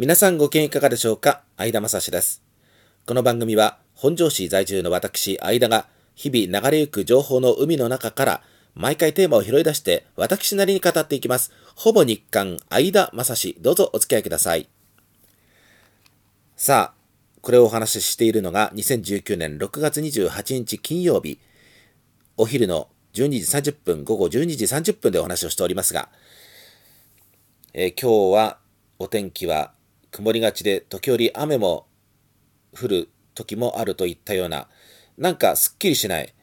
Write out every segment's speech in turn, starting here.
皆さんご機嫌いかがでしょうか？相田正史です。この番組は本庄市在住の私、相田が日々流れゆく情報の海の中から毎回テーマを拾い出して私なりに語っていきます。ほぼ日刊相田正史。どうぞお付き合いください。さあ、これをお話ししているのが2019年6月28日金曜日、お昼の12時30分、午後12時30分でお話をしておりますが、えー、今日はお天気は曇りがちで時折雨も降る時もあるといったような、なんかすっきりしない、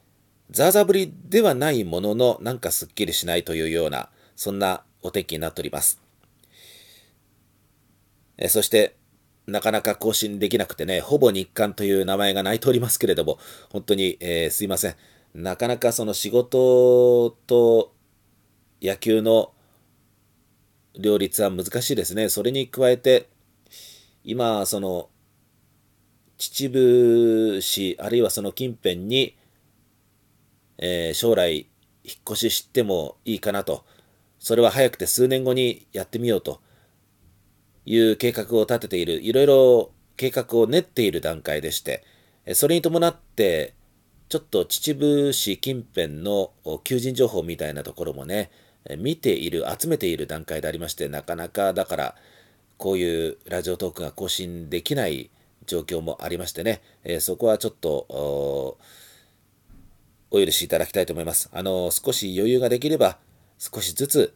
ザーザー降りではないものの、なんかすっきりしないというような、そんなお天気になっております。えそして、なかなか更新できなくてね、ほぼ日刊という名前が泣いておりますけれども、本当に、えー、すいません。なかなかその仕事と野球の両立は難しいですね。それに加えて、今、その、秩父市、あるいはその近辺に、えー、将来、引っ越ししてもいいかなと、それは早くて数年後にやってみようと。いう計画を立てている、いろいろ計画を練っている段階でして、それに伴って、ちょっと秩父市近辺の求人情報みたいなところもね、見ている、集めている段階でありまして、なかなかだから、こういうラジオトークが更新できない状況もありましてね、えー、そこはちょっとお許しいただきたいと思います。あの、少し余裕ができれば、少しずつ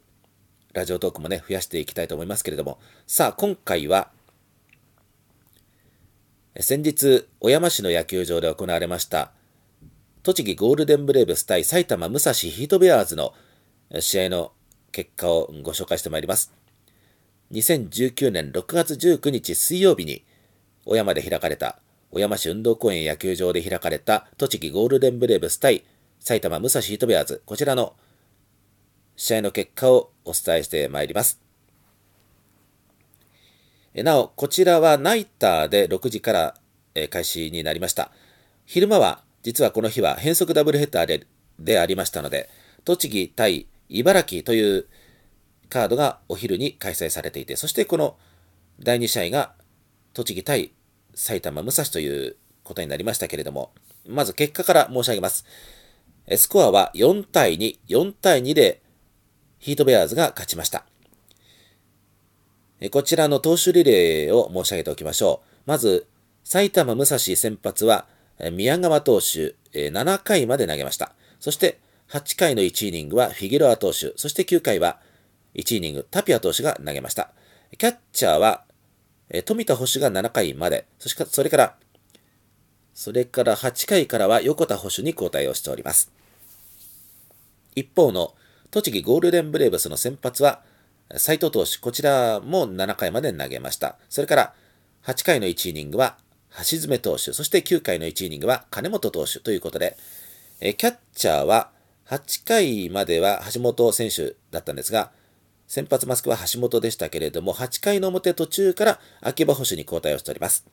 ラジオトークもね、増やしていきたいと思いますけれども、さあ、今回は、先日、小山市の野球場で行われました、栃木ゴールデンブレーブス対埼玉武蔵ヒートベアーズの試合の結果をご紹介してまいります。2019年6月19日水曜日に、小山で開かれた、小山市運動公園野球場で開かれた栃木ゴールデンブレーブス対埼玉武蔵ヒートベアーズ、こちらの試合の結果をお伝えしてまいります。なお、こちらはナイターで6時から開始になりました。昼間は、実はこの日は変則ダブルヘッダーででありましたので、栃木対茨城というカードがお昼に開催されていて、そしてこの第2試合が栃木対埼玉武蔵ということになりましたけれども、まず結果から申し上げます。スコアは4対2、4対2でヒートベアーズが勝ちました。こちらの投手リレーを申し上げておきましょう。まず、埼玉武蔵先発は宮川投手7回まで投げました。そして8回の1イニングはフィギュロア投手、そして9回は1イニング、タピア投手が投げました。キャッチャーは、え富田捕手が7回まで、そしてそれから、それから8回からは横田捕手に交代をしております。一方の栃木ゴールデンブレーブスの先発は、斉藤投手、こちらも7回まで投げました。それから8回の1イニングは橋爪投手、そして9回の1イニングは金本投手ということで、キャッチャーは8回までは橋本選手だったんですが、先発マスクは橋本でしたけれども、8回の表途中から秋葉保守に交代をしております。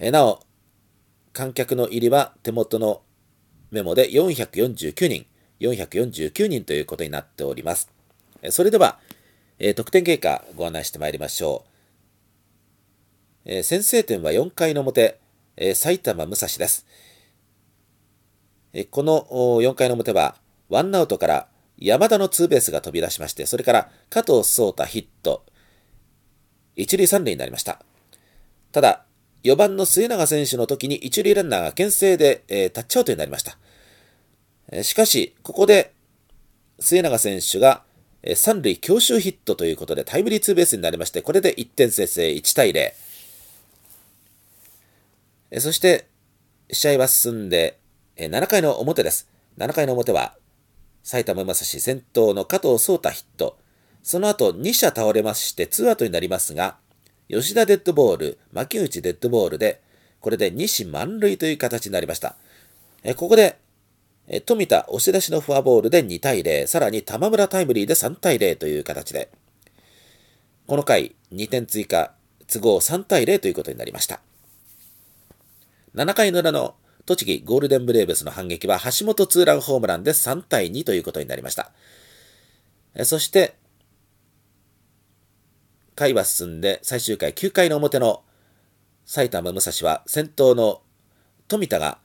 えなお、観客の入りは手元のメモで449人、449人ということになっております。それでは、え得点経過ご案内してまいりましょう。え先制点は4回の表、え埼玉武蔵です。えこの4回の表は、ワンアウトから山田のツーベースが飛び出しまして、それから加藤壮太ヒット、一塁三塁になりました。ただ、4番の末永選手の時に一塁ランナーが牽制で、えー、タッチアウトになりました。えー、しかし、ここで末永選手が、えー、三塁強襲ヒットということでタイムリーツーベースになりまして、これで1点先制1対0。えー、そして、試合は進んで、えー、7回の表です。7回の表は、埼玉正史先頭の加藤壮太ヒット。その後2者倒れまして2アウトになりますが、吉田デッドボール、牧内デッドボールで、これで2死満塁という形になりました。えここで、え富田押し出しのフォアボールで2対0、さらに玉村タイムリーで3対0という形で、この回2点追加、都合3対0ということになりました。7回の裏の栃木ゴールデンブレーブスの反撃は橋本ツーランホームランで3対2ということになりました。そして、回は進んで、最終回9回の表の埼玉武蔵は先頭の富田が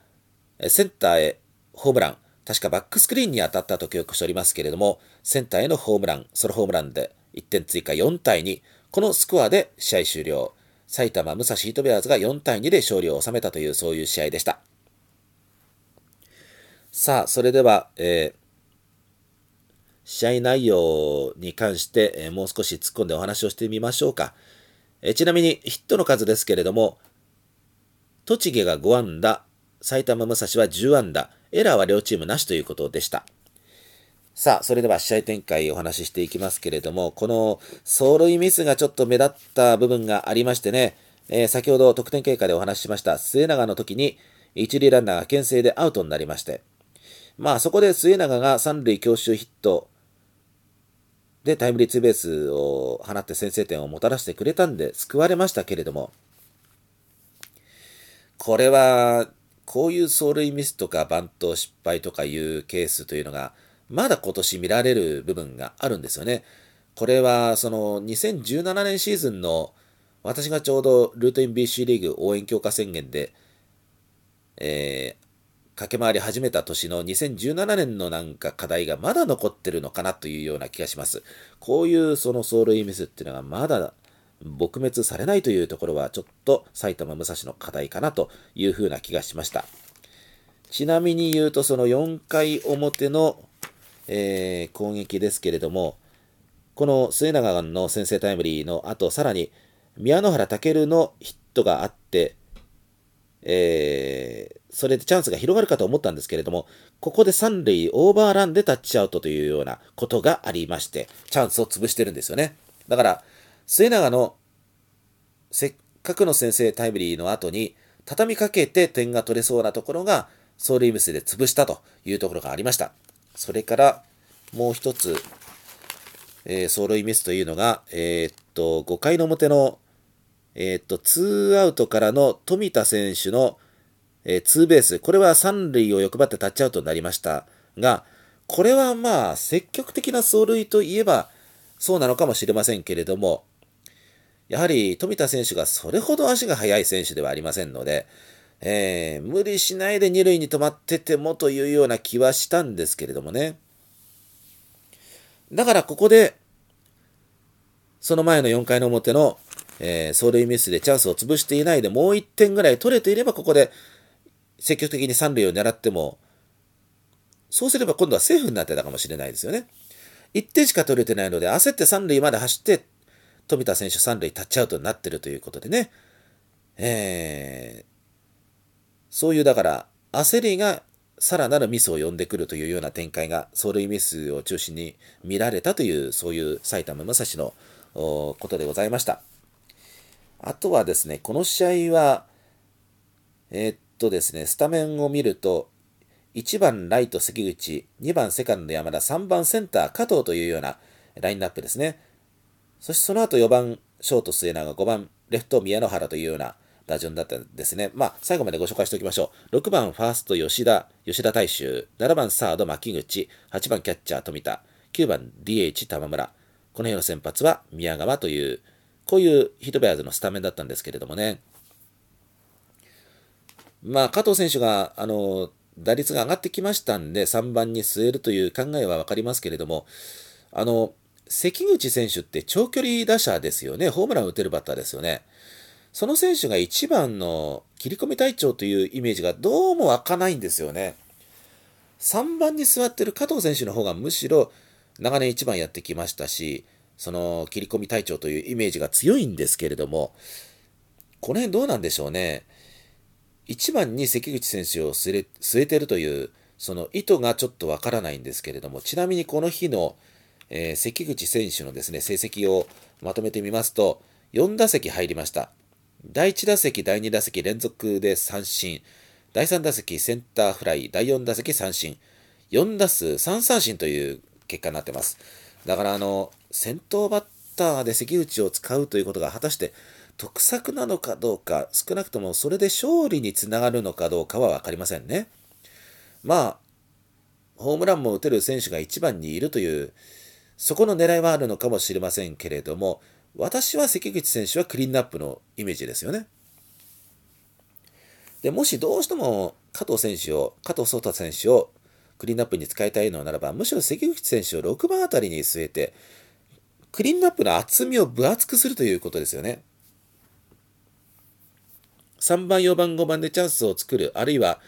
センターへホームラン、確かバックスクリーンに当たったと記憶しておりますけれども、センターへのホームラン、ソロホームランで1点追加4対2、このスコアで試合終了。埼玉武蔵ヒートベアーズが4対2で勝利を収めたというそういう試合でした。さあ、それでは、えー、試合内容に関して、えー、もう少し突っ込んでお話をしてみましょうか。えちなみにヒットの数ですけれども、栃木が5安打、埼玉武蔵は10安打、エラーは両チームなしということでした。さあ、それでは試合展開お話ししていきますけれども、この走塁ミスがちょっと目立った部分がありましてね、えー、先ほど得点経過でお話ししました末永の時に一塁ランナーが牽制でアウトになりまして、まあそこで末永が三塁強襲ヒットで、タイムリーツーベースを放って先制点をもたらしてくれたんで救われましたけれども、これは、こういう走塁ミスとかバント失敗とかいうケースというのが、まだ今年見られる部分があるんですよね。これは、その2017年シーズンの私がちょうどルートイン BC リーグ応援強化宣言で、え駆け回り始めた年の2017年のなんか課題がまだ残ってるのかなというような気がします。こういうその走塁ミスっていうのがまだ撲滅されないというところはちょっと埼玉武蔵の課題かなというふうな気がしました。ちなみに言うとその4回表の、えー、攻撃ですけれども、この末永の先制タイムリーの後、さらに宮野原健のヒットがあって、えー、それでチャンスが広がるかと思ったんですけれども、ここで三塁オーバーランでタッチアウトというようなことがありまして、チャンスを潰してるんですよね。だから、末永のせっかくの先制タイムリーの後に、畳みかけて点が取れそうなところが、ソーリームスで潰したというところがありました。それから、もう一つ、えー、走塁ミスというのが、えー、っと、5回の表の、えー、っと、ツーアウトからの富田選手のえー、ツーベース、これは三塁を欲張ってタッチアウトになりましたが、これはまあ、積極的な走塁といえば、そうなのかもしれませんけれども、やはり富田選手がそれほど足が速い選手ではありませんので、えー、無理しないで二塁に止まっててもというような気はしたんですけれどもね。だからここで、その前の4回の表の、えー、走塁ミスでチャンスを潰していないでもう1点ぐらい取れていれば、ここで積極的に三塁を狙っても、そうすれば今度はセーフになってたかもしれないですよね。1点しか取れてないので、焦って三塁まで走って、富田選手三塁タッチアウトになってるということでね、えー、そういうだから、焦りがさらなるミスを呼んでくるというような展開が、走塁ミスを中心に見られたという、そういう埼玉武蔵のことでございました。あとはですね、この試合は、えー、とですね、スタメンを見ると、1番ライト関口、2番セカンド山田、3番センター加藤というようなラインナップですね。そしてその後4番ショート末永、5番レフト宮野原というような打順だったんですね。まあ、最後までご紹介しておきましょう。6番ファースト吉田、吉田大衆、7番サード牧口、8番キャッチャー富田、9番 DH 玉村。この辺の先発は宮川という、こういうヒートベアーズのスタメンだったんですけれどもね。まあ、加藤選手が、あの、打率が上がってきましたんで、3番に据えるという考えは分かりますけれども、あの、関口選手って長距離打者ですよね。ホームラン打てるバッターですよね。その選手が1番の切り込み隊長というイメージがどうも湧かないんですよね。3番に座ってる加藤選手の方がむしろ長年1番やってきましたし、その切り込み隊長というイメージが強いんですけれども、この辺どうなんでしょうね。1番に関口選手を据えてるというその意図がちょっとわからないんですけれどもちなみにこの日の、えー、関口選手のですね成績をまとめてみますと4打席入りました。第1打席第2打席連続で三振。第3打席センターフライ第4打席三振。4打数3三振という結果になってます。だからあの先頭バッターで関口を使うということが果たして得策なのかどうか、少なくともそれで勝利につながるのかどうかは分かりませんね。まあ、ホームランも打てる選手が1番にいるという、そこの狙いはあるのかもしれませんけれども、私は関口選手はクリーンナップのイメージですよね。でもしどうしても加藤選手を、加藤壮太選手をクリーンナップに使いたいのならば、むしろ関口選手を6番あたりに据えて、クリーンナップの厚みを分厚くするということですよね。3番、4番、5番でチャンスを作る、あるいは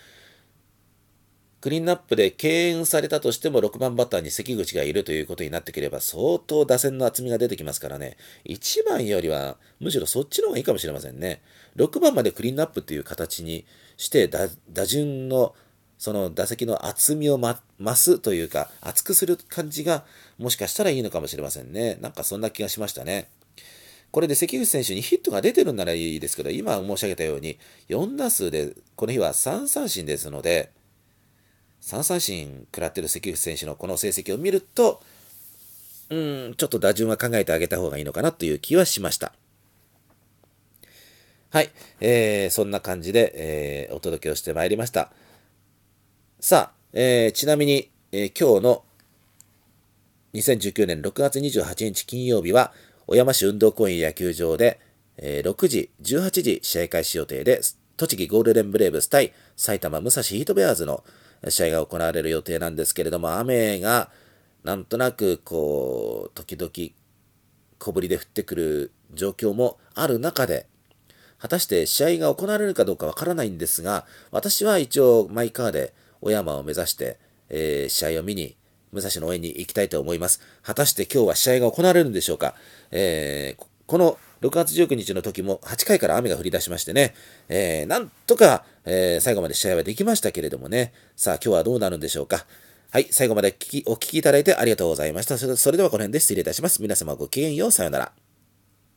クリーンナップで敬遠されたとしても6番バッターに関口がいるということになってくれば相当打線の厚みが出てきますからね、1番よりはむしろそっちの方がいいかもしれませんね。6番までクリーンナップっていう形にして打順のその打席の厚みを、ま、増すというか厚くする感じがもしかしたらいいのかもしれませんね。なんかそんな気がしましたね。これで関口選手にヒットが出てるんならいいですけど、今申し上げたように4打数でこの日は3三振ですので、3三振食らってる関口選手のこの成績を見ると、うん、ちょっと打順は考えてあげた方がいいのかなという気はしました。はい、えー、そんな感じで、えー、お届けをしてまいりました。さあ、えー、ちなみに、えー、今日の2019年6月28日金曜日は、小山市運動公園野球場で、えー、6時、18時試合開始予定で、栃木ゴールデンブレーブス対埼玉武蔵ヒートベアーズの試合が行われる予定なんですけれども、雨がなんとなくこう、時々小降りで降ってくる状況もある中で、果たして試合が行われるかどうかわからないんですが、私は一応マイカーで小山を目指して、えー、試合を見に、武蔵野応援に行きたいと思います。果たして今日は試合が行われるんでしょうか？えー、この6月19日の時も8回から雨が降り出しましてね、えー、なんとか、えー、最後まで試合はできましたけれどもね、さあ今日はどうなるんでしょうか？はい、最後まで聞きお聞きいただいてありがとうございました。それではこの辺で失礼いたします。皆様ごきげんよう。さようなら。